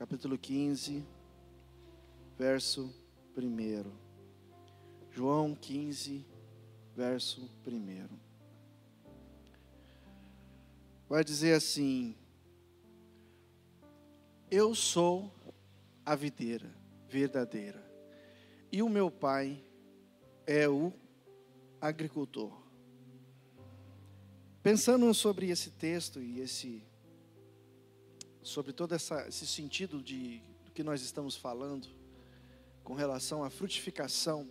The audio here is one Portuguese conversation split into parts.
capítulo 15, verso 1. João 15, verso 1. Vai dizer assim: Eu sou a videira verdadeira, e o meu pai é o agricultor. Pensando sobre esse texto e esse sobre todo essa, esse sentido de do que nós estamos falando com relação à frutificação,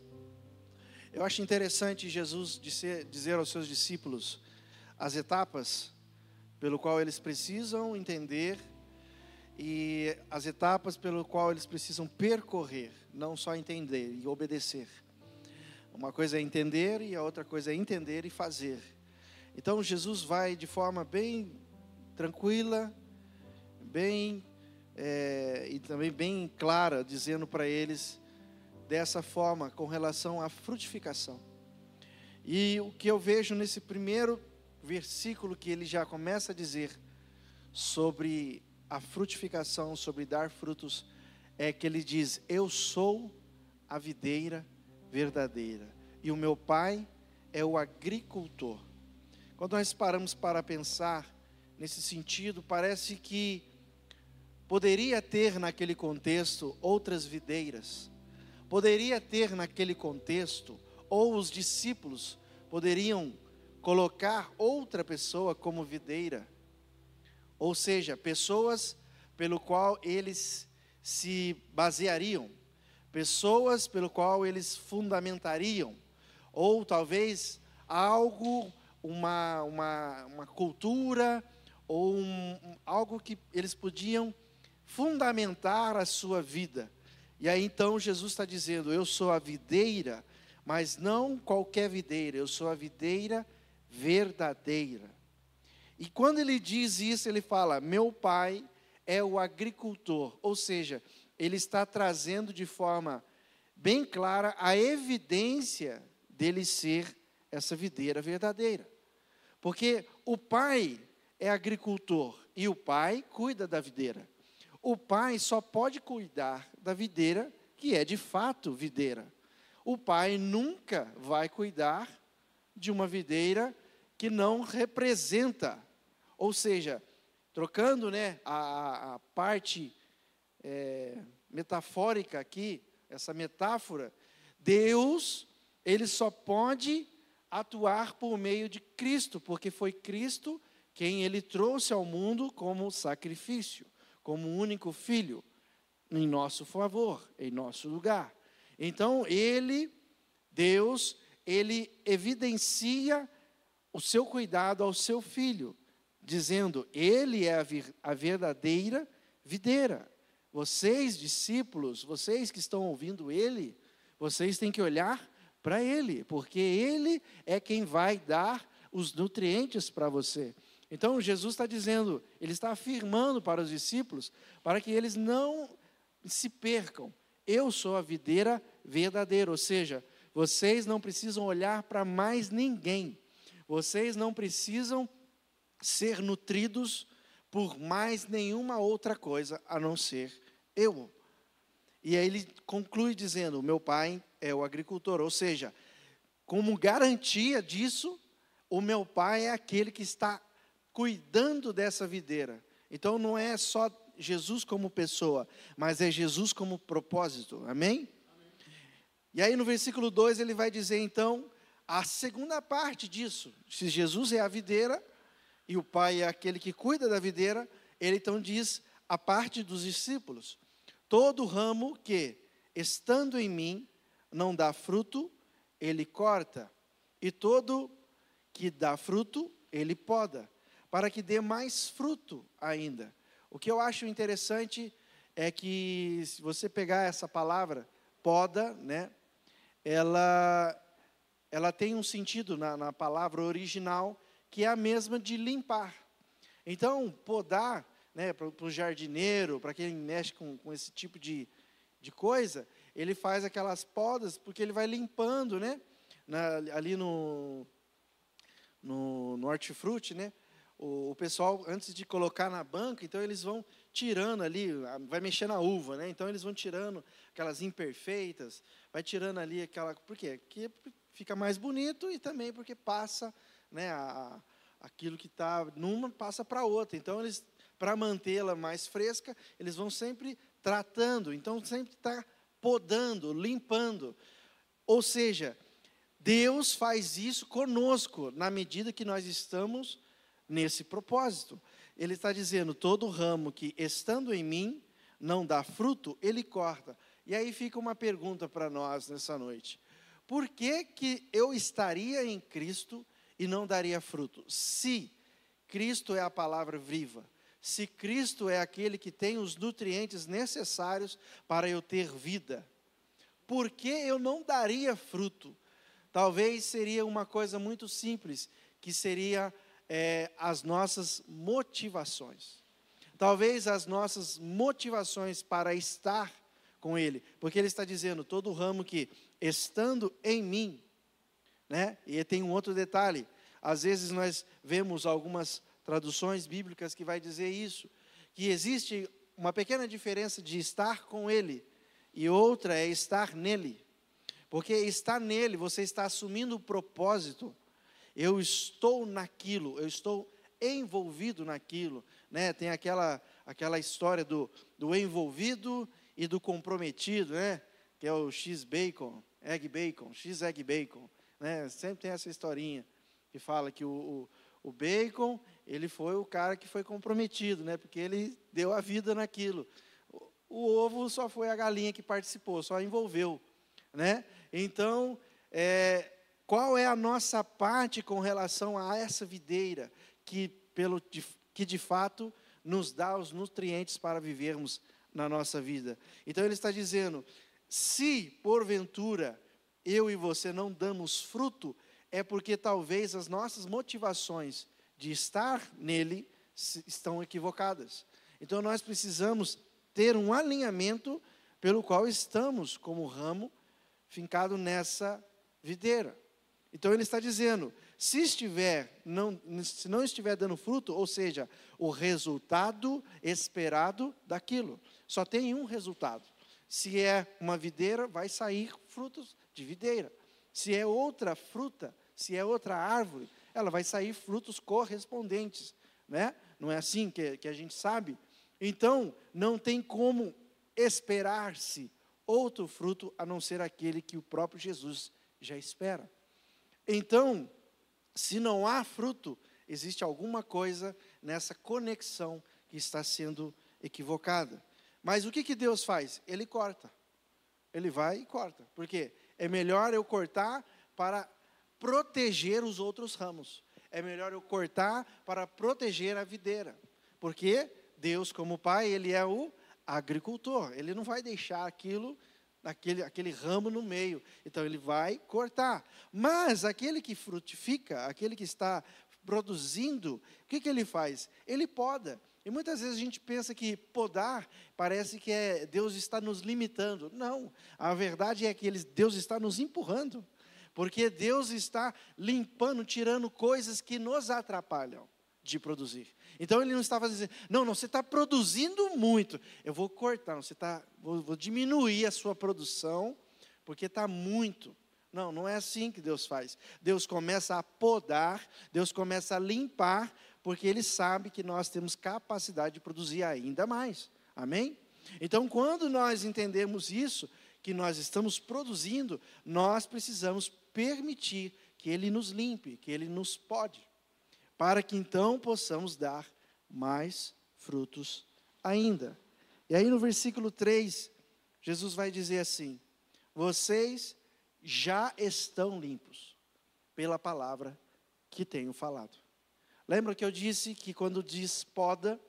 eu acho interessante Jesus dizer, dizer aos seus discípulos as etapas pelo qual eles precisam entender e as etapas pelo qual eles precisam percorrer, não só entender e obedecer. Uma coisa é entender e a outra coisa é entender e fazer. Então Jesus vai de forma bem tranquila, bem é, e também bem clara, dizendo para eles dessa forma com relação à frutificação. E o que eu vejo nesse primeiro versículo que ele já começa a dizer sobre a frutificação, sobre dar frutos, é que ele diz: Eu sou a videira verdadeira e o meu pai é o agricultor. Quando nós paramos para pensar nesse sentido, parece que poderia ter naquele contexto outras videiras, poderia ter naquele contexto, ou os discípulos poderiam colocar outra pessoa como videira, ou seja, pessoas pelo qual eles se baseariam, pessoas pelo qual eles fundamentariam, ou talvez algo, uma, uma, uma cultura, ou um, algo que eles podiam fundamentar a sua vida. E aí então Jesus está dizendo: Eu sou a videira, mas não qualquer videira, eu sou a videira verdadeira. E quando ele diz isso, ele fala: Meu pai é o agricultor, ou seja, ele está trazendo de forma bem clara a evidência dele ser essa videira verdadeira. Porque o pai é agricultor e o pai cuida da videira. O pai só pode cuidar da videira que é de fato videira. O pai nunca vai cuidar de uma videira que não representa, ou seja, trocando né, a, a parte é, metafórica aqui, essa metáfora, Deus, ele só pode atuar por meio de Cristo, porque foi Cristo quem ele trouxe ao mundo como sacrifício, como único filho, em nosso favor, em nosso lugar. Então, ele, Deus, ele evidencia o seu cuidado ao seu filho, dizendo: Ele é a, verdadeira videira. Vocês, discípulos, vocês que estão ouvindo Ele, vocês têm que olhar para Ele, porque Ele é quem vai dar os nutrientes para você. Então, Jesus está dizendo, Ele está afirmando para os discípulos, para que eles não se percam. Eu sou a videira verdadeira, ou seja, vocês não precisam olhar para mais ninguém. Vocês não precisam ser nutridos por mais nenhuma outra coisa a não ser eu. E aí ele conclui dizendo: meu pai é o agricultor, ou seja, como garantia disso, o meu pai é aquele que está cuidando dessa videira. Então não é só Jesus como pessoa, mas é Jesus como propósito. Amém? Amém. E aí no versículo 2 ele vai dizer então a segunda parte disso, se Jesus é a videira e o Pai é aquele que cuida da videira, ele então diz a parte dos discípulos: todo ramo que, estando em mim, não dá fruto, ele corta, e todo que dá fruto, ele poda, para que dê mais fruto ainda. O que eu acho interessante é que, se você pegar essa palavra, poda, né, ela ela tem um sentido na, na palavra original que é a mesma de limpar. Então, podar, né, para o jardineiro, para quem mexe com, com esse tipo de, de coisa, ele faz aquelas podas porque ele vai limpando, né? Na, ali no, no, no hortifruti, né? O, o, pessoal, antes de colocar na banca, então eles vão tirando ali, vai mexer na uva, né? Então eles vão tirando aquelas imperfeitas, vai tirando ali aquela. Por quê? Porque fica mais bonito e também porque passa, né? A, aquilo que está numa passa para outra. Então eles, para mantê-la mais fresca, eles vão sempre tratando. Então sempre está podando, limpando. Ou seja, Deus faz isso conosco na medida que nós estamos nesse propósito. Ele está dizendo: todo ramo que estando em mim não dá fruto, ele corta. E aí fica uma pergunta para nós nessa noite: por que, que eu estaria em Cristo e não daria fruto? Se Cristo é a palavra viva, se Cristo é aquele que tem os nutrientes necessários para eu ter vida, por que eu não daria fruto? Talvez seria uma coisa muito simples, que seria é, as nossas motivações. Talvez as nossas motivações para estar com Ele, porque Ele está dizendo: todo ramo que estando em mim, né? E tem um outro detalhe: às vezes nós vemos algumas traduções bíblicas que vai dizer isso, que existe uma pequena diferença de estar com Ele e outra é estar nele. Porque estar nele, você está assumindo o propósito eu estou naquilo, eu estou envolvido naquilo. Né? Tem aquela, aquela história do, do envolvido e do comprometido, né? que é o X-Bacon, Egg Bacon, X-Egg Bacon. Né? Sempre tem essa historinha que fala que o, o, o bacon, ele foi o cara que foi comprometido, né? porque ele deu a vida naquilo. O, o ovo só foi a galinha que participou, só envolveu. Né? Então, é, qual é a nossa parte com relação a essa videira que, pelo, que de fato nos dá os nutrientes para vivermos na nossa vida? Então ele está dizendo: se porventura eu e você não damos fruto, é porque talvez as nossas motivações de estar nele estão equivocadas. Então nós precisamos ter um alinhamento pelo qual estamos como ramo fincado nessa videira. Então ele está dizendo: se estiver não, se não estiver dando fruto, ou seja, o resultado esperado daquilo, só tem um resultado. Se é uma videira, vai sair frutos de videira. Se é outra fruta, se é outra árvore, ela vai sair frutos correspondentes, né? Não é assim que, que a gente sabe? Então, não tem como esperar-se outro fruto a não ser aquele que o próprio Jesus já espera. Então, se não há fruto, existe alguma coisa nessa conexão que está sendo equivocada. Mas o que, que Deus faz? Ele corta. Ele vai e corta. Por quê? É melhor eu cortar para proteger os outros ramos. É melhor eu cortar para proteger a videira. Porque Deus, como Pai, Ele é o agricultor. Ele não vai deixar aquilo aquele, aquele ramo no meio. Então ele vai cortar. Mas aquele que frutifica, aquele que está produzindo, o que, que ele faz? Ele poda. E muitas vezes a gente pensa que podar parece que é Deus está nos limitando. Não, a verdade é que ele, Deus está nos empurrando. Porque Deus está limpando, tirando coisas que nos atrapalham de produzir. Então ele não estava dizendo, não, não, você está produzindo muito, eu vou cortar, você está, vou, vou diminuir a sua produção, porque está muito. Não, não é assim que Deus faz. Deus começa a podar, Deus começa a limpar, porque Ele sabe que nós temos capacidade de produzir ainda mais. Amém? Então, quando nós entendemos isso, que nós estamos produzindo, nós precisamos permitir que Ele nos limpe, que Ele nos pode para que então possamos dar mais frutos ainda. E aí no versículo 3, Jesus vai dizer assim: Vocês já estão limpos pela palavra que tenho falado. Lembra que eu disse que quando diz poda,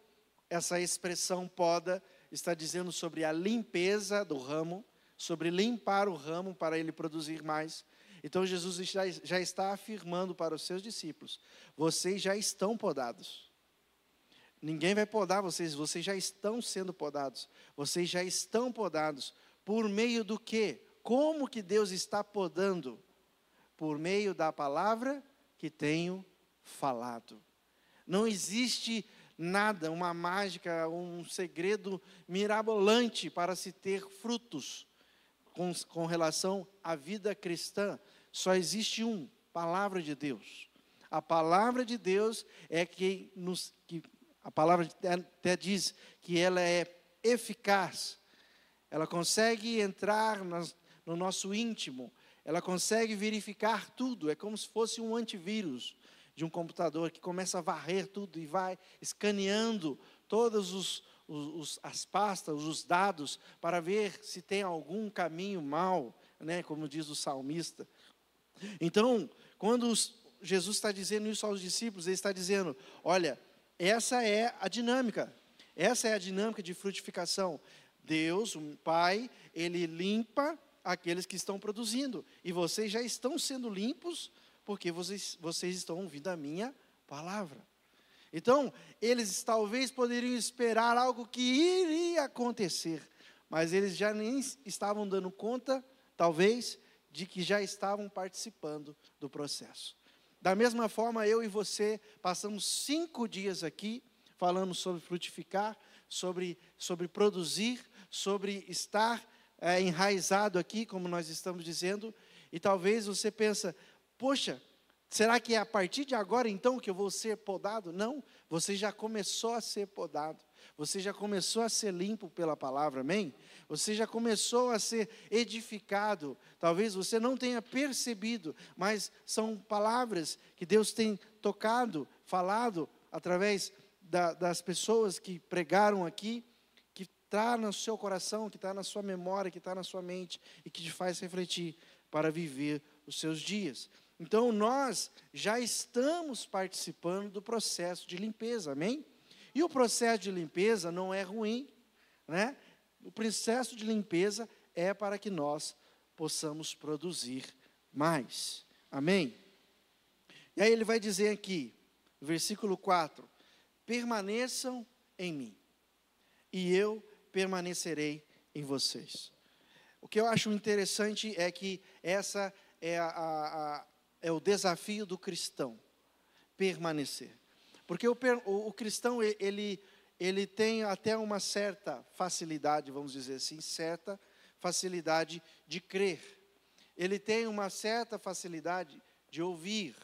essa expressão poda está dizendo sobre a limpeza do ramo, sobre limpar o ramo para ele produzir mais. Então Jesus já, já está afirmando para os seus discípulos: vocês já estão podados. Ninguém vai podar vocês, vocês já estão sendo podados. Vocês já estão podados. Por meio do quê? Como que Deus está podando? Por meio da palavra que tenho falado. Não existe nada, uma mágica, um segredo mirabolante para se ter frutos com, com relação à vida cristã. Só existe um: palavra de Deus. A palavra de Deus é que nos que a palavra até diz que ela é eficaz. Ela consegue entrar nas, no nosso íntimo, ela consegue verificar tudo, é como se fosse um antivírus de um computador que começa a varrer tudo e vai escaneando todas os, os, as pastas, os dados, para ver se tem algum caminho mal, né, como diz o salmista. Então, quando os, Jesus está dizendo isso aos discípulos, ele está dizendo: olha, essa é a dinâmica, essa é a dinâmica de frutificação. Deus, o Pai, ele limpa aqueles que estão produzindo, e vocês já estão sendo limpos porque vocês, vocês estão ouvindo a minha palavra. Então, eles talvez poderiam esperar algo que iria acontecer, mas eles já nem estavam dando conta, talvez, de que já estavam participando do processo. Da mesma forma, eu e você passamos cinco dias aqui falando sobre frutificar, sobre, sobre produzir, sobre estar é, enraizado aqui, como nós estamos dizendo, e talvez você pensa, Poxa, será que é a partir de agora então que eu vou ser podado? Não, você já começou a ser podado. Você já começou a ser limpo pela palavra, amém? Você já começou a ser edificado. Talvez você não tenha percebido, mas são palavras que Deus tem tocado, falado através da, das pessoas que pregaram aqui, que está no seu coração, que está na sua memória, que está na sua mente e que te faz refletir para viver os seus dias. Então nós já estamos participando do processo de limpeza, amém? E o processo de limpeza não é ruim, né? O processo de limpeza é para que nós possamos produzir mais, amém? E aí ele vai dizer aqui, versículo 4: permaneçam em mim, e eu permanecerei em vocês. O que eu acho interessante é que essa é a, a, é o desafio do cristão permanecer. Porque o, o, cristão, ele, ele tem até uma certa facilidade, vamos dizer assim, certa facilidade de crer. Ele tem uma certa facilidade de ouvir.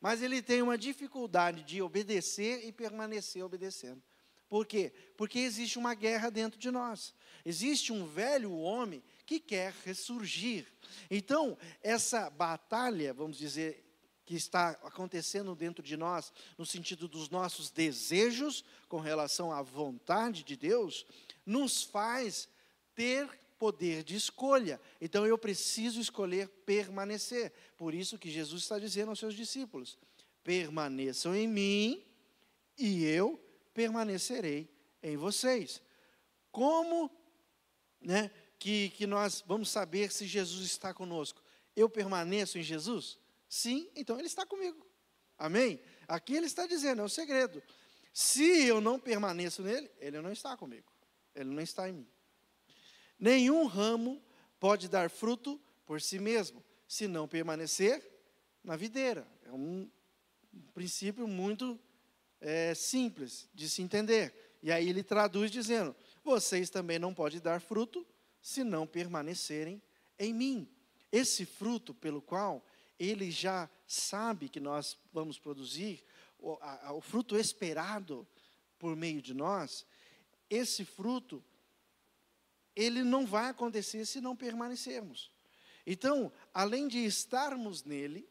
Mas ele tem uma dificuldade de obedecer e permanecer obedecendo. Por quê? Porque existe uma guerra dentro de nós. Existe um velho homem que quer ressurgir. Então, essa batalha, vamos dizer, que está acontecendo dentro de nós, no sentido dos nossos desejos com relação à vontade de Deus, nos faz ter poder de escolha. Então eu preciso escolher permanecer. Por isso que Jesus está dizendo aos seus discípulos: permaneçam em mim e eu permanecerei em vocês. Como né, que, que nós vamos saber se Jesus está conosco? Eu permaneço em Jesus? Sim, então Ele está comigo. Amém? Aqui Ele está dizendo, é o segredo. Se eu não permaneço nele, Ele não está comigo. Ele não está em mim. Nenhum ramo pode dar fruto por si mesmo, se não permanecer na videira. É um princípio muito é, simples de se entender. E aí ele traduz dizendo: vocês também não podem dar fruto se não permanecerem em mim. Esse fruto pelo qual ele já sabe que nós vamos produzir, o, a, o fruto esperado por meio de nós, esse fruto, ele não vai acontecer se não permanecermos. Então, além de estarmos nele,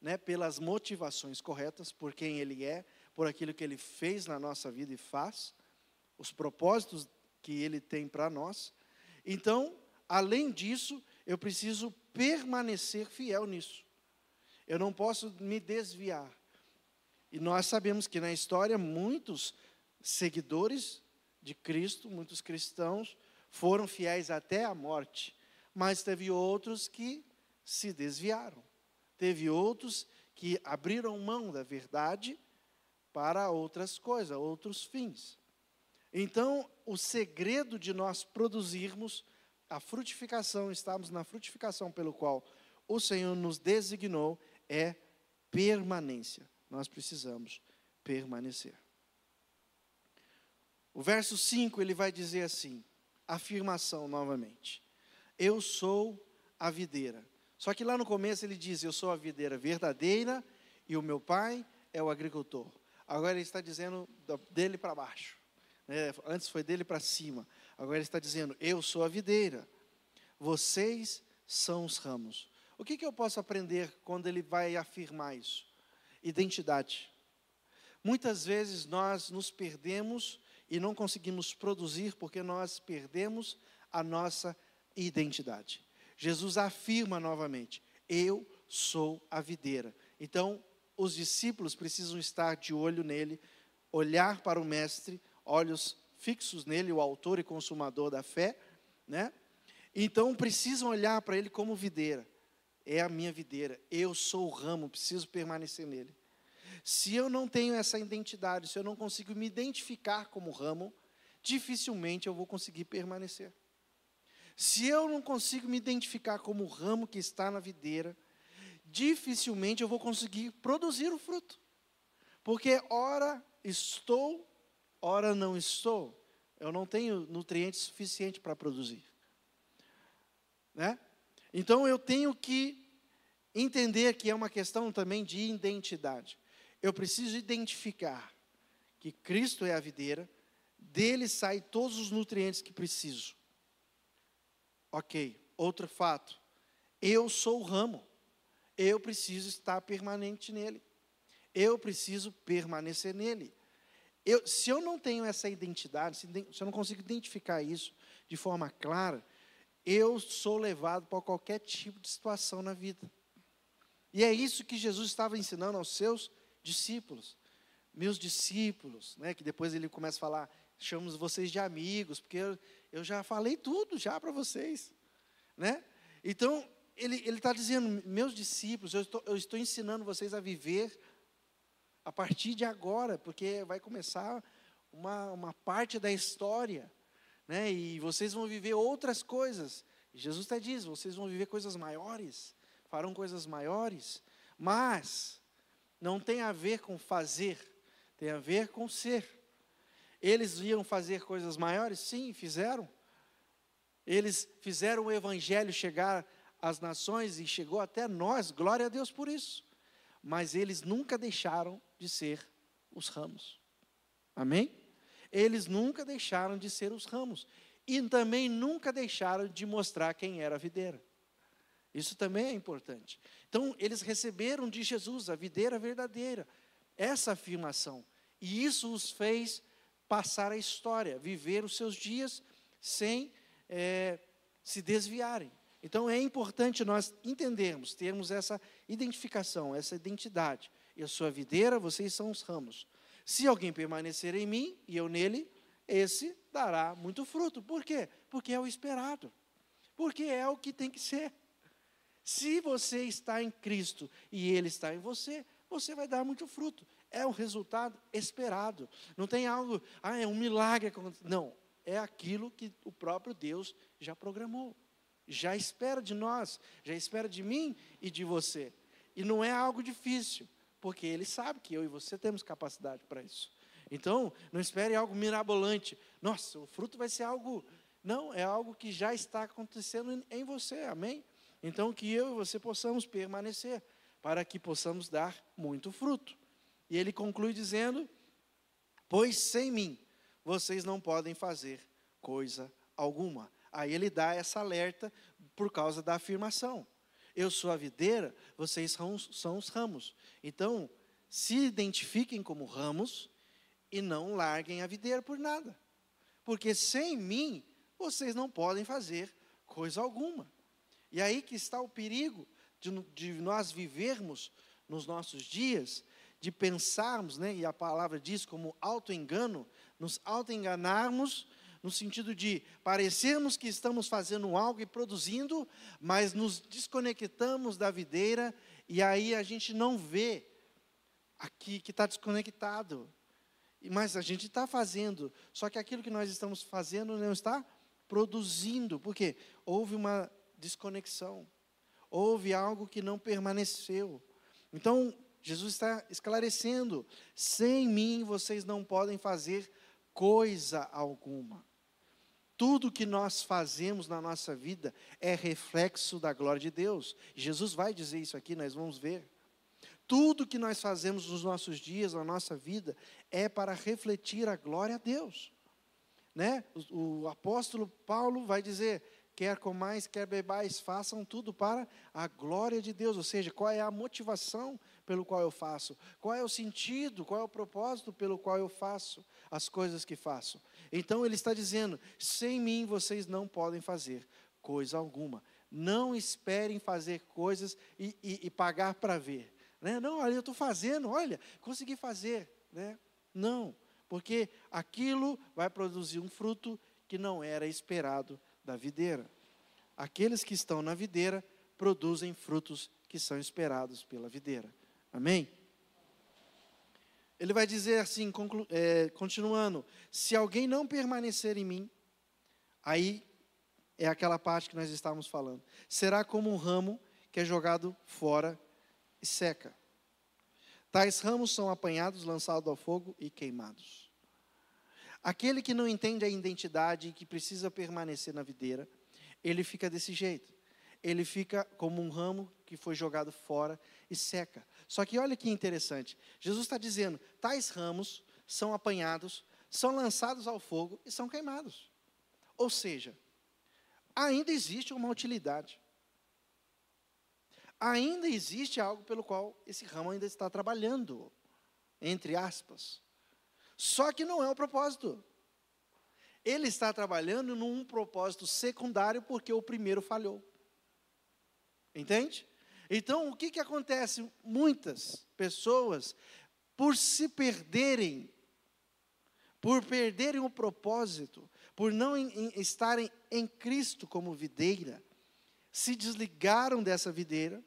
né, pelas motivações corretas, por quem ele é, por aquilo que ele fez na nossa vida e faz, os propósitos que ele tem para nós. Então, além disso, eu preciso permanecer fiel nisso. Eu não posso me desviar. E nós sabemos que na história muitos seguidores de Cristo, muitos cristãos, foram fiéis até a morte, mas teve outros que se desviaram. Teve outros que abriram mão da verdade para outras coisas, outros fins. Então, o segredo de nós produzirmos a frutificação, estamos na frutificação pelo qual o Senhor nos designou, é permanência. Nós precisamos permanecer. O verso 5 ele vai dizer assim: afirmação novamente. Eu sou a videira. Só que lá no começo ele diz: Eu sou a videira verdadeira e o meu pai é o agricultor. Agora ele está dizendo dele para baixo. Né? Antes foi dele para cima. Agora ele está dizendo: Eu sou a videira. Vocês são os ramos. O que, que eu posso aprender quando ele vai afirmar isso? Identidade. Muitas vezes nós nos perdemos e não conseguimos produzir porque nós perdemos a nossa identidade. Jesus afirma novamente: Eu sou a videira. Então, os discípulos precisam estar de olho nele, olhar para o Mestre, olhos fixos nele, o autor e consumador da fé, né? Então, precisam olhar para ele como videira. É a minha videira, eu sou o ramo, preciso permanecer nele. Se eu não tenho essa identidade, se eu não consigo me identificar como ramo, dificilmente eu vou conseguir permanecer. Se eu não consigo me identificar como o ramo que está na videira, dificilmente eu vou conseguir produzir o fruto. Porque ora estou, ora não estou. Eu não tenho nutrientes suficientes para produzir. Né? Então eu tenho que entender que é uma questão também de identidade eu preciso identificar que Cristo é a videira, dele saem todos os nutrientes que preciso. Ok, outro fato. Eu sou o ramo. Eu preciso estar permanente nele. Eu preciso permanecer nele. Eu, se eu não tenho essa identidade, se, se eu não consigo identificar isso de forma clara, eu sou levado para qualquer tipo de situação na vida. E é isso que Jesus estava ensinando aos seus discípulos. Meus discípulos, né, que depois ele começa a falar, chamamos vocês de amigos, porque eu, eu já falei tudo já para vocês. Né? Então, ele está dizendo, meus discípulos, eu estou, eu estou ensinando vocês a viver a partir de agora, porque vai começar uma, uma parte da história, né? e vocês vão viver outras coisas. Jesus até diz: vocês vão viver coisas maiores, farão coisas maiores, mas não tem a ver com fazer, tem a ver com ser. Eles iam fazer coisas maiores? Sim, fizeram. Eles fizeram o evangelho chegar às nações e chegou até nós, glória a Deus por isso. Mas eles nunca deixaram de ser os ramos. Amém? Eles nunca deixaram de ser os ramos. E também nunca deixaram de mostrar quem era a videira. Isso também é importante. Então, eles receberam de Jesus a videira verdadeira, essa afirmação. E isso os fez passar a história, viver os seus dias sem é, se desviarem. Então, é importante nós entendermos, termos essa identificação, essa identidade. Eu sou a videira, vocês são os ramos. Se alguém permanecer em mim e eu nele, esse dará muito fruto. Por quê? Porque é o esperado. Porque é o que tem que ser. Se você está em Cristo e Ele está em você, você vai dar muito fruto. É o resultado esperado. Não tem algo, ah, é um milagre. Não, é aquilo que o próprio Deus já programou. Já espera de nós, já espera de mim e de você. E não é algo difícil, porque Ele sabe que eu e você temos capacidade para isso. Então, não espere algo mirabolante. Nossa, o fruto vai ser algo. Não, é algo que já está acontecendo em você, amém? Então, que eu e você possamos permanecer, para que possamos dar muito fruto. E ele conclui dizendo: Pois sem mim vocês não podem fazer coisa alguma. Aí ele dá essa alerta por causa da afirmação. Eu sou a videira, vocês são, são os ramos. Então, se identifiquem como ramos e não larguem a videira por nada. Porque sem mim, vocês não podem fazer coisa alguma. E aí que está o perigo de, de nós vivermos nos nossos dias, de pensarmos, né, e a palavra diz como auto-engano, nos auto-enganarmos no sentido de parecermos que estamos fazendo algo e produzindo, mas nos desconectamos da videira e aí a gente não vê aqui que está desconectado. Mas a gente está fazendo, só que aquilo que nós estamos fazendo não está produzindo, porque houve uma desconexão. Houve algo que não permaneceu. Então, Jesus está esclarecendo: sem mim vocês não podem fazer coisa alguma. Tudo que nós fazemos na nossa vida é reflexo da glória de Deus. Jesus vai dizer isso aqui, nós vamos ver. Tudo que nós fazemos nos nossos dias, na nossa vida, é para refletir a glória a Deus. Né? O, o apóstolo Paulo vai dizer: quer comais, quer bebais, façam tudo para a glória de Deus. Ou seja, qual é a motivação pelo qual eu faço? Qual é o sentido, qual é o propósito pelo qual eu faço as coisas que faço? Então ele está dizendo: sem mim vocês não podem fazer coisa alguma. Não esperem fazer coisas e, e, e pagar para ver. Né? Não, olha, eu estou fazendo, olha, consegui fazer. Né? Não, porque aquilo vai produzir um fruto que não era esperado da videira. Aqueles que estão na videira produzem frutos que são esperados pela videira. Amém? Ele vai dizer assim, conclu, é, continuando: se alguém não permanecer em mim, aí é aquela parte que nós estávamos falando, será como um ramo que é jogado fora e seca. Tais ramos são apanhados, lançados ao fogo e queimados. Aquele que não entende a identidade e que precisa permanecer na videira, ele fica desse jeito. Ele fica como um ramo que foi jogado fora e seca. Só que olha que interessante. Jesus está dizendo: tais ramos são apanhados, são lançados ao fogo e são queimados. Ou seja, ainda existe uma utilidade ainda existe algo pelo qual esse ramo ainda está trabalhando, entre aspas. Só que não é o propósito. Ele está trabalhando num propósito secundário porque o primeiro falhou. Entende? Então, o que, que acontece? Muitas pessoas, por se perderem, por perderem o propósito, por não em, em, estarem em Cristo como videira, se desligaram dessa videira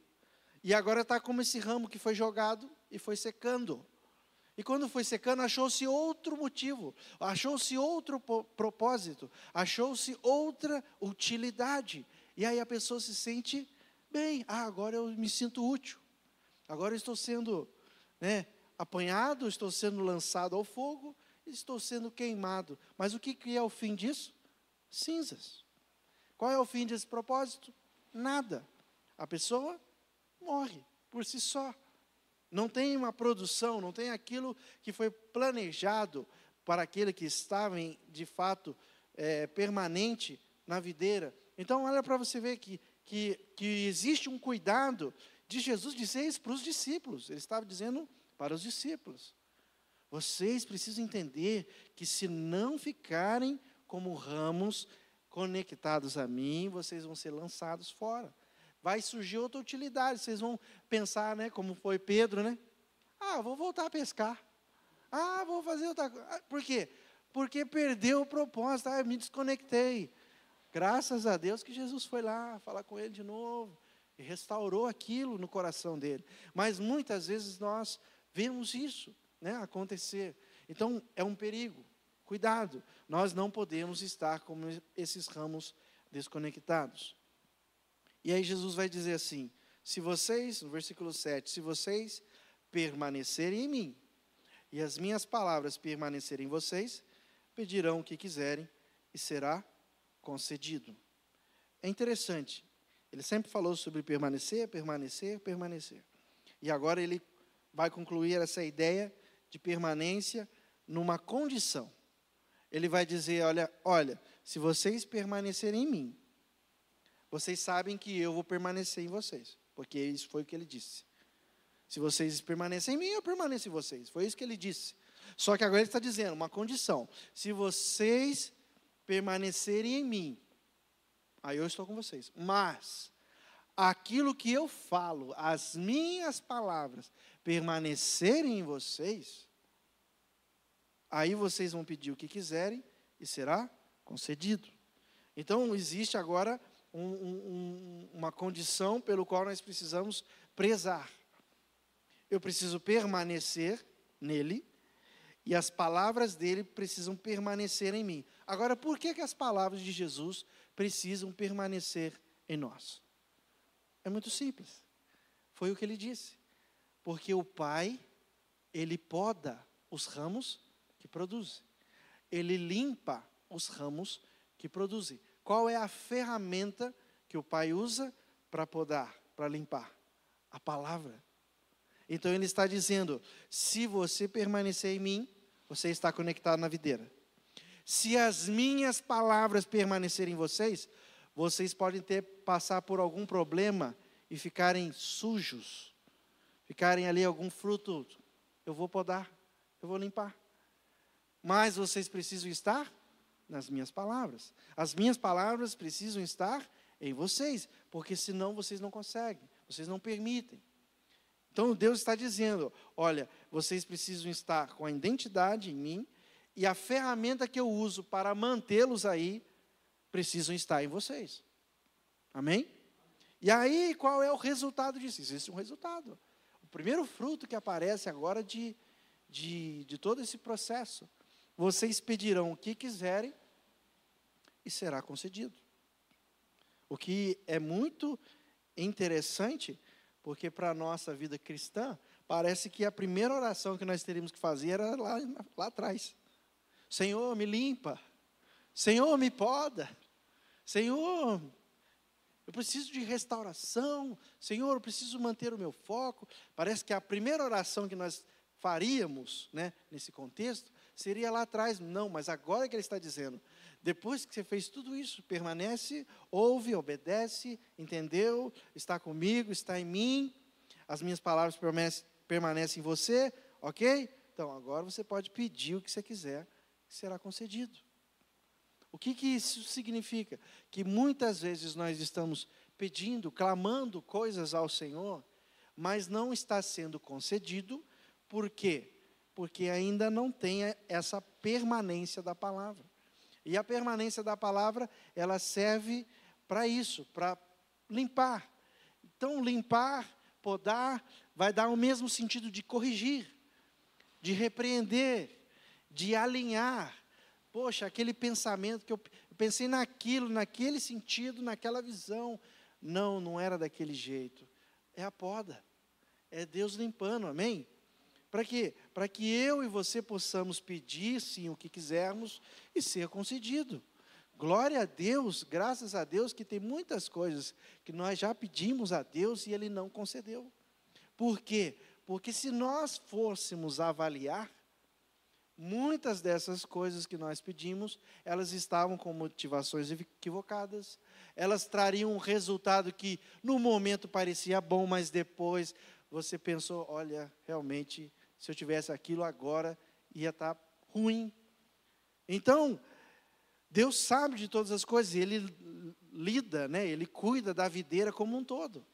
e agora está como esse ramo que foi jogado e foi secando. E quando foi secando, achou-se outro motivo, achou-se outro propósito, achou-se outra utilidade. E aí a pessoa se sente bem, ah, agora eu me sinto útil, agora eu estou sendo né, apanhado, estou sendo lançado ao fogo, estou sendo queimado. Mas o que, que é o fim disso? Cinzas. Qual é o fim desse propósito? Nada. A pessoa morre por si só. Não tem uma produção, não tem aquilo que foi planejado para aquele que estava em, de fato é, permanente na videira. Então, olha para você ver que, que, que existe um cuidado de Jesus dizer isso para os discípulos. Ele estava dizendo para os discípulos: vocês precisam entender que se não ficarem como ramos conectados a mim, vocês vão ser lançados fora. Vai surgir outra utilidade, vocês vão pensar, né, como foi Pedro, né? Ah, vou voltar a pescar. Ah, vou fazer outra coisa. Ah, por quê? Porque perdeu o propósito, ah, me desconectei. Graças a Deus que Jesus foi lá falar com ele de novo e restaurou aquilo no coração dele. Mas muitas vezes nós vemos isso né, acontecer. Então é um perigo. Cuidado, nós não podemos estar como esses ramos desconectados. E aí Jesus vai dizer assim: se vocês, no versículo 7, se vocês permanecerem em mim, e as minhas palavras permanecerem em vocês, pedirão o que quiserem e será concedido. É interessante, ele sempre falou sobre permanecer, permanecer, permanecer. E agora ele vai concluir essa ideia de permanência numa condição ele vai dizer: olha, olha, se vocês permanecerem em mim, vocês sabem que eu vou permanecer em vocês, porque isso foi o que ele disse. Se vocês permanecerem em mim, eu permaneço em vocês. Foi isso que ele disse. Só que agora ele está dizendo uma condição: se vocês permanecerem em mim, aí eu estou com vocês. Mas aquilo que eu falo, as minhas palavras, permanecerem em vocês, Aí vocês vão pedir o que quiserem e será concedido. Então, existe agora um, um, uma condição pelo qual nós precisamos prezar. Eu preciso permanecer nele e as palavras dele precisam permanecer em mim. Agora, por que, que as palavras de Jesus precisam permanecer em nós? É muito simples. Foi o que ele disse. Porque o Pai, ele poda os ramos que produzem. ele limpa os ramos que produzem. Qual é a ferramenta que o Pai usa para podar, para limpar? A palavra. Então ele está dizendo: se você permanecer em mim, você está conectado na videira. Se as minhas palavras permanecerem em vocês, vocês podem ter passar por algum problema e ficarem sujos, ficarem ali algum fruto, eu vou podar, eu vou limpar. Mas vocês precisam estar nas minhas palavras. As minhas palavras precisam estar em vocês, porque senão vocês não conseguem, vocês não permitem. Então Deus está dizendo: olha, vocês precisam estar com a identidade em mim, e a ferramenta que eu uso para mantê-los aí precisam estar em vocês. Amém? E aí, qual é o resultado disso? Existe um resultado. O primeiro fruto que aparece agora de, de, de todo esse processo. Vocês pedirão o que quiserem e será concedido. O que é muito interessante, porque para a nossa vida cristã, parece que a primeira oração que nós teríamos que fazer era lá, lá atrás. Senhor, me limpa. Senhor, me poda. Senhor, eu preciso de restauração. Senhor, eu preciso manter o meu foco. Parece que a primeira oração que nós faríamos, né, nesse contexto, seria lá atrás. Não, mas agora que ele está dizendo, depois que você fez tudo isso, permanece, ouve, obedece, entendeu, está comigo, está em mim, as minhas palavras permanecem, em você, ok? Então agora você pode pedir o que você quiser, que será concedido. O que, que isso significa? Que muitas vezes nós estamos pedindo, clamando coisas ao Senhor, mas não está sendo concedido, por quê? Porque ainda não tem essa permanência da palavra. E a permanência da palavra, ela serve para isso, para limpar. Então, limpar, podar, vai dar o mesmo sentido de corrigir, de repreender, de alinhar, Poxa, aquele pensamento que eu, pensei naquilo, naquele sentido, naquela visão. Não, não era daquele jeito. É a poda. É Deus limpando, amém? Para quê? Para que eu e você possamos pedir sim o que quisermos e ser concedido. Glória a Deus, graças a Deus que tem muitas coisas que nós já pedimos a Deus e Ele não concedeu. Por quê? Porque se nós fôssemos avaliar, Muitas dessas coisas que nós pedimos, elas estavam com motivações equivocadas. Elas trariam um resultado que no momento parecia bom, mas depois você pensou, olha, realmente, se eu tivesse aquilo agora, ia estar tá ruim. Então, Deus sabe de todas as coisas, Ele lida, né? Ele cuida da videira como um todo.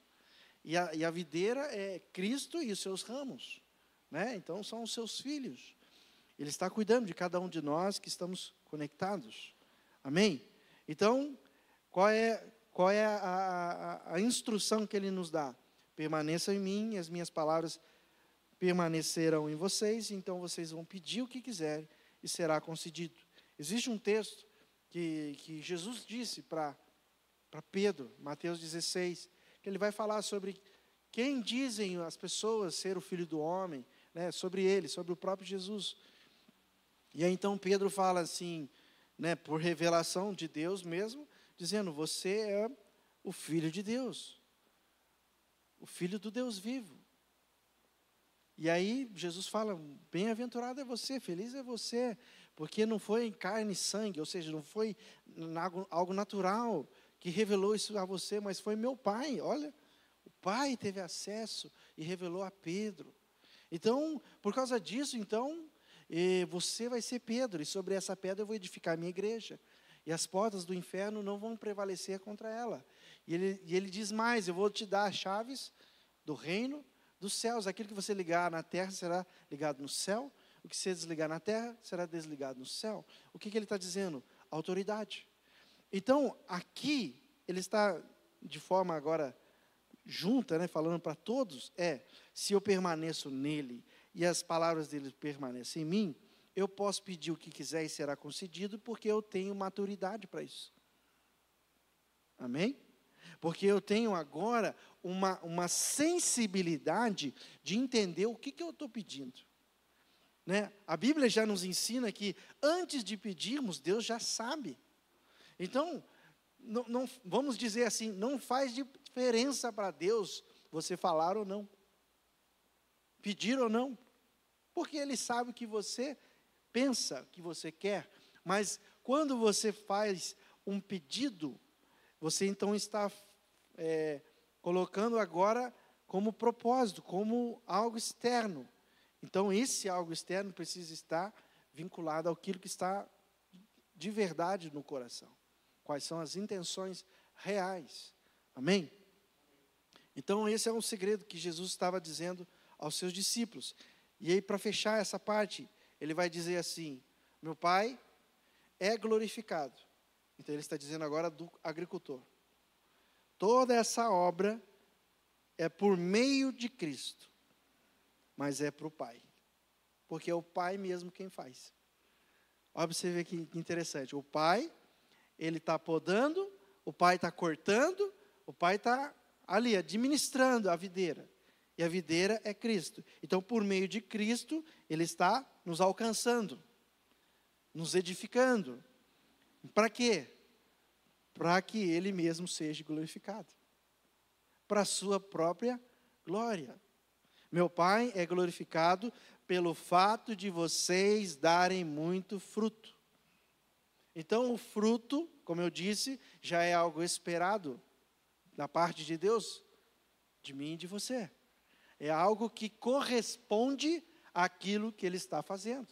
E a, e a videira é Cristo e os seus ramos, né? Então são os seus filhos. Ele está cuidando de cada um de nós que estamos conectados. Amém? Então, qual é, qual é a, a, a instrução que ele nos dá? Permaneçam em mim, e as minhas palavras permanecerão em vocês, então vocês vão pedir o que quiserem e será concedido. Existe um texto que, que Jesus disse para Pedro, Mateus 16, que ele vai falar sobre quem dizem as pessoas ser o filho do homem, né, sobre ele, sobre o próprio Jesus. E aí então Pedro fala assim, né, por revelação de Deus mesmo, dizendo: Você é o filho de Deus, o filho do Deus vivo. E aí Jesus fala: Bem-aventurado é você, feliz é você, porque não foi em carne e sangue, ou seja, não foi algo natural que revelou isso a você, mas foi meu pai. Olha, o pai teve acesso e revelou a Pedro. Então, por causa disso, então, você vai ser Pedro, e sobre essa pedra eu vou edificar a minha igreja. E as portas do inferno não vão prevalecer contra ela. E ele, e ele diz mais: Eu vou te dar as chaves do reino dos céus. Aquilo que você ligar na terra será ligado no céu. O que você desligar na terra será desligado no céu. O que, que ele está dizendo? Autoridade. Então, aqui, ele está de forma agora junta, né, falando para todos: é, se eu permaneço nele e as palavras dele permanecem em mim, eu posso pedir o que quiser e será concedido, porque eu tenho maturidade para isso. Amém? Porque eu tenho agora uma, uma sensibilidade de entender o que, que eu estou pedindo. Né? A Bíblia já nos ensina que antes de pedirmos, Deus já sabe. Então, não, não, vamos dizer assim, não faz diferença para Deus você falar ou não, pedir ou não, porque Ele sabe o que você pensa, que você quer. Mas quando você faz um pedido, você então está é, colocando agora como propósito, como algo externo. Então, esse algo externo precisa estar vinculado àquilo que está de verdade no coração. Quais são as intenções reais. Amém? Então, esse é um segredo que Jesus estava dizendo aos seus discípulos. E aí, para fechar essa parte, ele vai dizer assim: Meu Pai é glorificado. Então, ele está dizendo agora do agricultor. Toda essa obra é por meio de Cristo, mas é para o Pai, porque é o Pai mesmo quem faz. Ver que interessante. O Pai, ele está podando, o Pai está cortando, o Pai está ali administrando a videira. E a videira é Cristo. Então, por meio de Cristo, Ele está nos alcançando, nos edificando. Para quê? Para que Ele mesmo seja glorificado. Para a sua própria glória. Meu Pai é glorificado pelo fato de vocês darem muito fruto. Então, o fruto, como eu disse, já é algo esperado da parte de Deus, de mim e de você. É algo que corresponde àquilo que Ele está fazendo.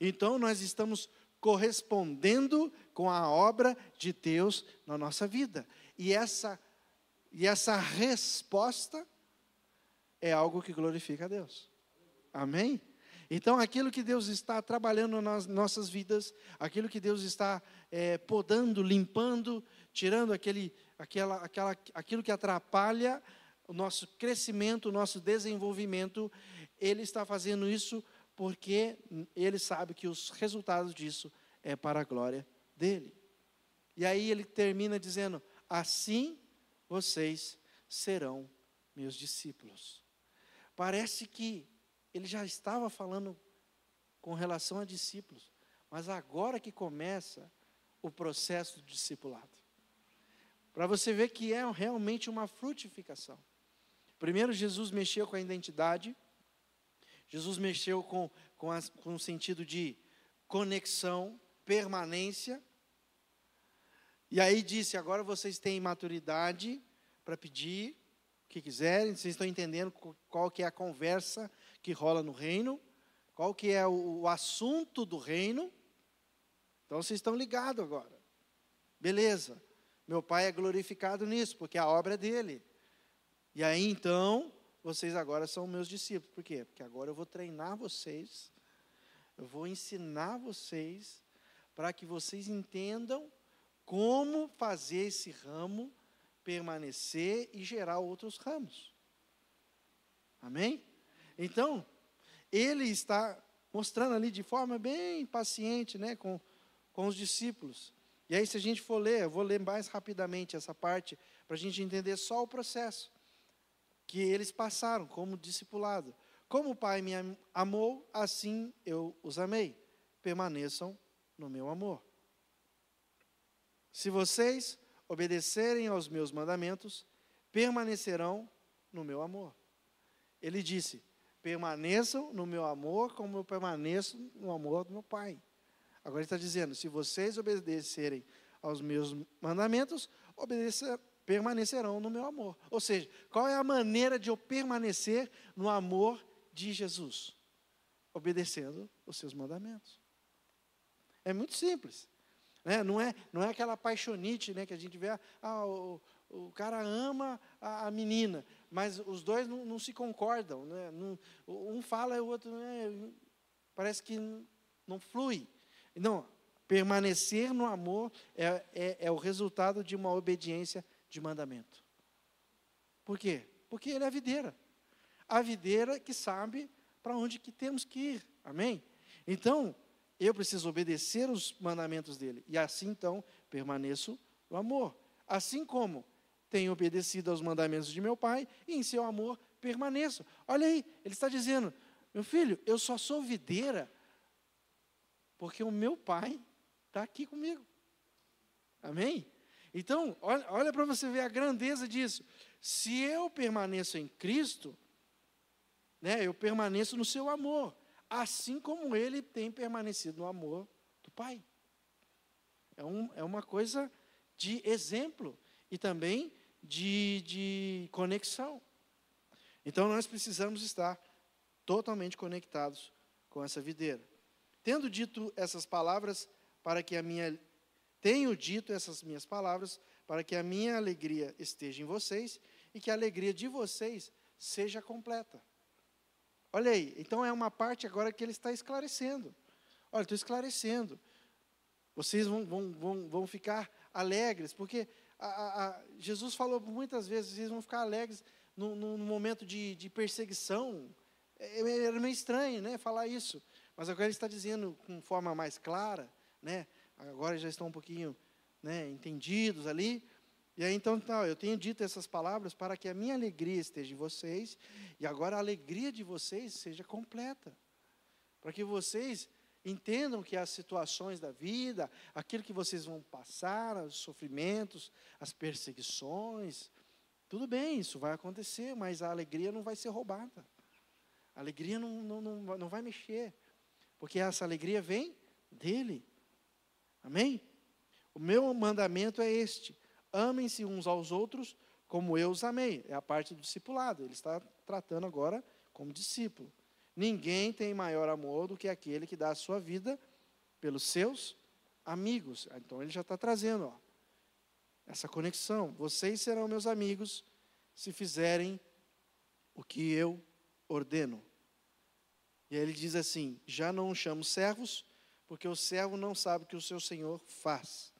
Então, nós estamos correspondendo com a obra de Deus na nossa vida. E essa, e essa resposta é algo que glorifica a Deus. Amém? Então, aquilo que Deus está trabalhando nas nossas vidas, aquilo que Deus está é, podando, limpando, tirando aquele, aquela, aquela, aquilo que atrapalha o nosso crescimento, o nosso desenvolvimento, Ele está fazendo isso porque Ele sabe que os resultados disso é para a glória dele. E aí ele termina dizendo: Assim vocês serão meus discípulos. Parece que ele já estava falando com relação a discípulos, mas agora que começa o processo do discipulado. Para você ver que é realmente uma frutificação. Primeiro, Jesus mexeu com a identidade, Jesus mexeu com, com, as, com o sentido de conexão, permanência, e aí disse: agora vocês têm maturidade para pedir o que quiserem, vocês estão entendendo qual que é a conversa que rola no reino, qual que é o, assunto do reino. Então vocês estão ligados agora. Beleza. Meu pai é glorificado nisso, porque a obra é dele. E aí então, vocês agora são meus discípulos. Por quê? Porque agora eu vou treinar vocês, eu vou ensinar vocês, para que vocês entendam como fazer esse ramo permanecer e gerar outros ramos. Amém? Então, ele está mostrando ali de forma bem paciente, né, com, com os discípulos. E aí, se a gente for ler, eu vou ler mais rapidamente essa parte, para a gente entender só o processo que eles passaram como discipulado. Como o Pai me amou, assim eu os amei. Permaneçam no meu amor. Se vocês obedecerem aos meus mandamentos, permanecerão no meu amor. Ele disse: permaneçam no meu amor como eu permaneço no amor do meu Pai. Agora ele está dizendo: se vocês obedecerem aos meus mandamentos, obedecer, permanecerão no meu amor. Ou seja, qual é a maneira de eu permanecer no amor de Jesus? Obedecendo os seus mandamentos. É muito simples. Né? Não, é, não é aquela paixonite né, que a gente vê, ah, o, o cara ama a, a menina, mas os dois não, não se concordam. Né? Não, um fala e o outro né, parece que não flui. Não, permanecer no amor é, é, é o resultado de uma obediência de mandamento. Por quê? Porque ele é a videira. A videira que sabe para onde que temos que ir. Amém? Então, eu preciso obedecer os mandamentos dele. E assim, então, permaneço no amor. Assim como tenho obedecido aos mandamentos de meu pai, e em seu amor permaneço. Olha aí, ele está dizendo: Meu filho, eu só sou videira porque o meu pai está aqui comigo. Amém? Então, olha, olha para você ver a grandeza disso. Se eu permaneço em Cristo, né, eu permaneço no seu amor, assim como ele tem permanecido no amor do Pai. É, um, é uma coisa de exemplo e também de, de conexão. Então nós precisamos estar totalmente conectados com essa videira. Tendo dito essas palavras, para que a minha tenho dito essas minhas palavras, para que a minha alegria esteja em vocês e que a alegria de vocês seja completa. Olha aí, então é uma parte agora que ele está esclarecendo. Olha, estou esclarecendo. Vocês vão, vão, vão, vão ficar alegres, porque a, a, a, Jesus falou muitas vezes, vocês vão ficar alegres no, no momento de, de perseguição. É, é, era meio estranho né, falar isso. Mas agora ele está dizendo com forma mais clara, né? agora já estão um pouquinho né, entendidos ali. E aí então, tá, eu tenho dito essas palavras para que a minha alegria esteja em vocês, e agora a alegria de vocês seja completa. Para que vocês entendam que as situações da vida, aquilo que vocês vão passar, os sofrimentos, as perseguições, tudo bem, isso vai acontecer, mas a alegria não vai ser roubada. A alegria não, não, não, não vai mexer, porque essa alegria vem dele. Amém? O meu mandamento é este: amem-se uns aos outros como eu os amei. É a parte do discipulado. Ele está tratando agora como discípulo. Ninguém tem maior amor do que aquele que dá a sua vida pelos seus amigos. Então ele já está trazendo ó, essa conexão. Vocês serão meus amigos se fizerem o que eu ordeno. E aí ele diz assim: Já não chamo servos, porque o servo não sabe o que o seu senhor faz.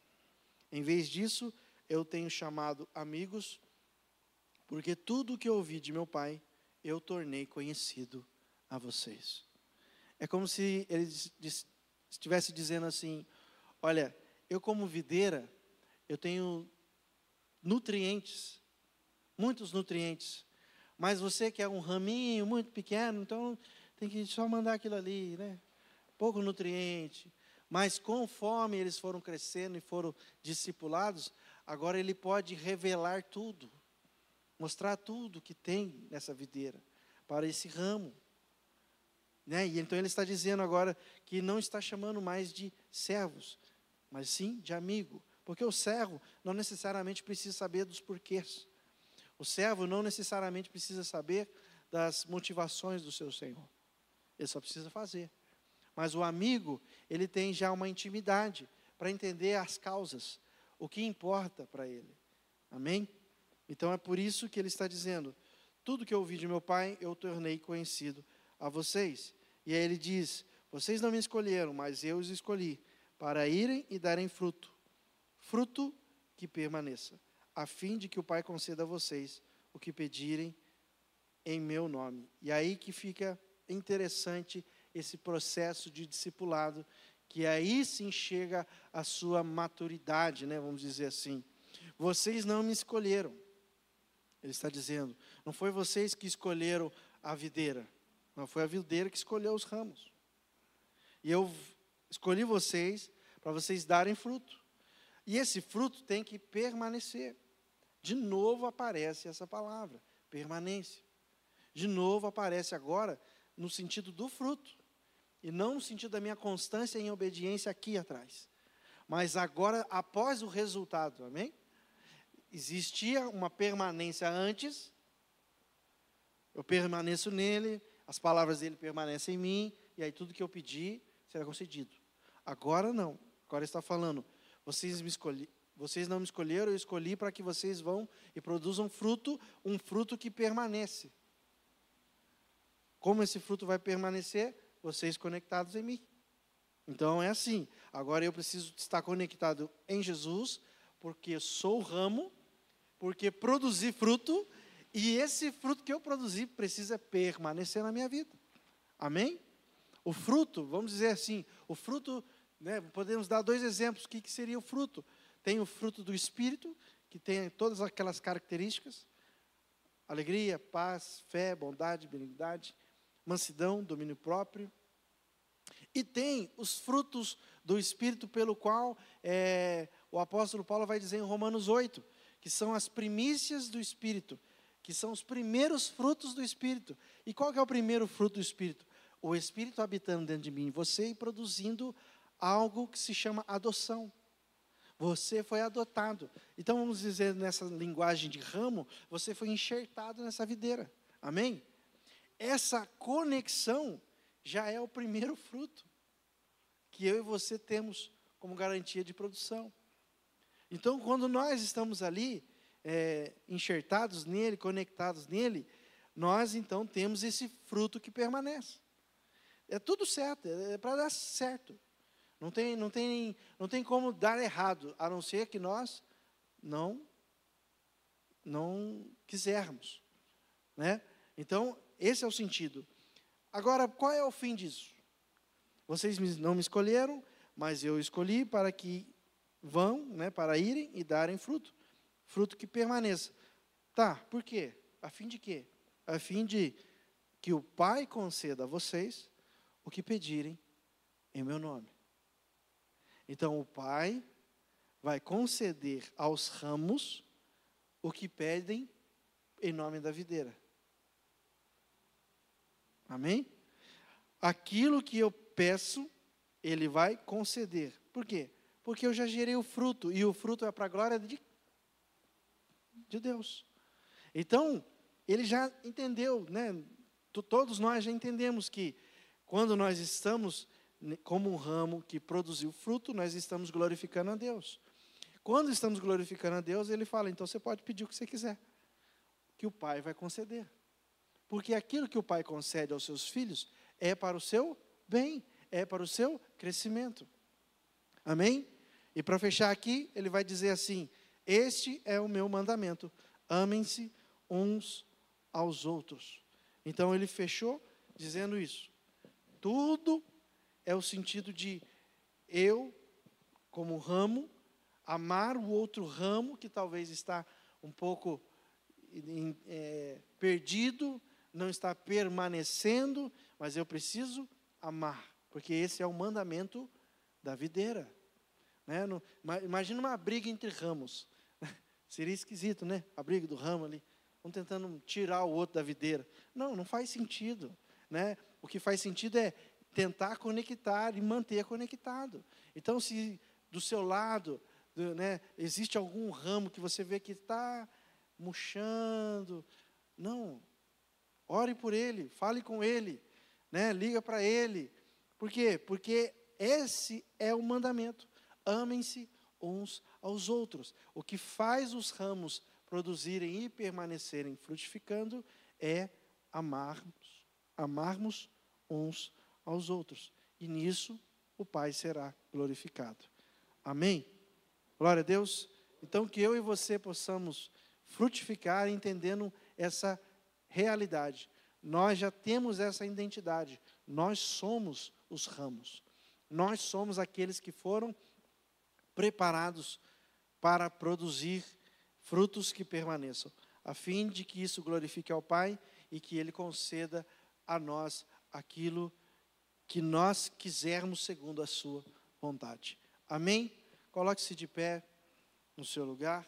Em vez disso, eu tenho chamado amigos, porque tudo o que ouvi de meu pai, eu tornei conhecido a vocês. É como se ele estivesse dizendo assim: Olha, eu como videira, eu tenho nutrientes, muitos nutrientes, mas você que é um raminho muito pequeno, então tem que só mandar aquilo ali, né? Pouco nutriente. Mas conforme eles foram crescendo e foram discipulados, agora ele pode revelar tudo, mostrar tudo que tem nessa videira para esse ramo. Né? E então ele está dizendo agora que não está chamando mais de servos, mas sim de amigo. Porque o servo não necessariamente precisa saber dos porquês. O servo não necessariamente precisa saber das motivações do seu Senhor. Ele só precisa fazer. Mas o amigo, ele tem já uma intimidade para entender as causas, o que importa para ele. Amém? Então é por isso que ele está dizendo: tudo que eu ouvi de meu pai, eu tornei conhecido a vocês. E aí ele diz: Vocês não me escolheram, mas eu os escolhi, para irem e darem fruto fruto que permaneça, a fim de que o Pai conceda a vocês o que pedirem em meu nome. E aí que fica interessante esse processo de discipulado, que aí se enxerga a sua maturidade, né, vamos dizer assim. Vocês não me escolheram. Ele está dizendo, não foi vocês que escolheram a videira, não foi a videira que escolheu os ramos. E eu escolhi vocês para vocês darem fruto. E esse fruto tem que permanecer. De novo aparece essa palavra, permanência. De novo aparece agora no sentido do fruto, e não no sentido da minha constância em obediência aqui atrás. Mas agora, após o resultado, amém? Existia uma permanência antes, eu permaneço nele, as palavras dele permanecem em mim, e aí tudo que eu pedi será concedido. Agora não, agora está falando, vocês, me escolhi, vocês não me escolheram, eu escolhi para que vocês vão e produzam fruto, um fruto que permanece. Como esse fruto vai permanecer? Vocês conectados em mim. Então é assim. Agora eu preciso estar conectado em Jesus, porque sou ramo, porque produzi fruto, e esse fruto que eu produzi precisa permanecer na minha vida. Amém? O fruto, vamos dizer assim, o fruto né? Podemos dar dois exemplos. O que, que seria o fruto? Tem o fruto do Espírito, que tem todas aquelas características: alegria, paz, fé, bondade, benignidade, mansidão, domínio próprio. E tem os frutos do Espírito, pelo qual é, o apóstolo Paulo vai dizer em Romanos 8, que são as primícias do Espírito, que são os primeiros frutos do Espírito. E qual é o primeiro fruto do Espírito? O Espírito habitando dentro de mim, você e produzindo algo que se chama adoção. Você foi adotado. Então, vamos dizer nessa linguagem de ramo, você foi enxertado nessa videira. Amém? Essa conexão já é o primeiro fruto que eu e você temos como garantia de produção. Então, quando nós estamos ali, é, enxertados nele, conectados nele, nós então temos esse fruto que permanece. É tudo certo, é, é para dar certo. Não tem, não, tem, não tem como dar errado, a não ser que nós não, não quisermos. Né? Então, esse é o sentido. Agora, qual é o fim disso? Vocês não me escolheram, mas eu escolhi para que vão, né, para irem e darem fruto, fruto que permaneça. Tá, por quê? A fim de quê? A fim de que o Pai conceda a vocês o que pedirem em meu nome. Então o Pai vai conceder aos ramos o que pedem em nome da videira. Amém? Aquilo que eu peço, Ele vai conceder. Por quê? Porque eu já gerei o fruto, e o fruto é para a glória de, de Deus. Então, ele já entendeu, né? Todos nós já entendemos que quando nós estamos como um ramo que produziu fruto, nós estamos glorificando a Deus. Quando estamos glorificando a Deus, ele fala: então você pode pedir o que você quiser, que o Pai vai conceder. Porque aquilo que o Pai concede aos seus filhos é para o seu bem, é para o seu crescimento. Amém? E para fechar aqui, ele vai dizer assim: Este é o meu mandamento, amem-se uns aos outros. Então ele fechou dizendo isso. Tudo é o sentido de eu, como ramo, amar o outro ramo que talvez está um pouco é, perdido, não está permanecendo, mas eu preciso amar, porque esse é o mandamento da videira. Né? No, imagina uma briga entre ramos. Seria esquisito, né? A briga do ramo ali. Um tentando tirar o outro da videira. Não, não faz sentido. Né? O que faz sentido é tentar conectar e manter conectado. Então, se do seu lado né, existe algum ramo que você vê que está murchando, não, Ore por ele, fale com ele, né? liga para ele. Por quê? Porque esse é o mandamento. Amem-se uns aos outros. O que faz os ramos produzirem e permanecerem frutificando é amarmos, amarmos uns aos outros. E nisso o Pai será glorificado. Amém? Glória a Deus. Então que eu e você possamos frutificar entendendo essa realidade. Nós já temos essa identidade. Nós somos os ramos. Nós somos aqueles que foram preparados para produzir frutos que permaneçam, a fim de que isso glorifique ao Pai e que Ele conceda a nós aquilo que nós quisermos segundo a Sua vontade. Amém? Coloque-se de pé no seu lugar.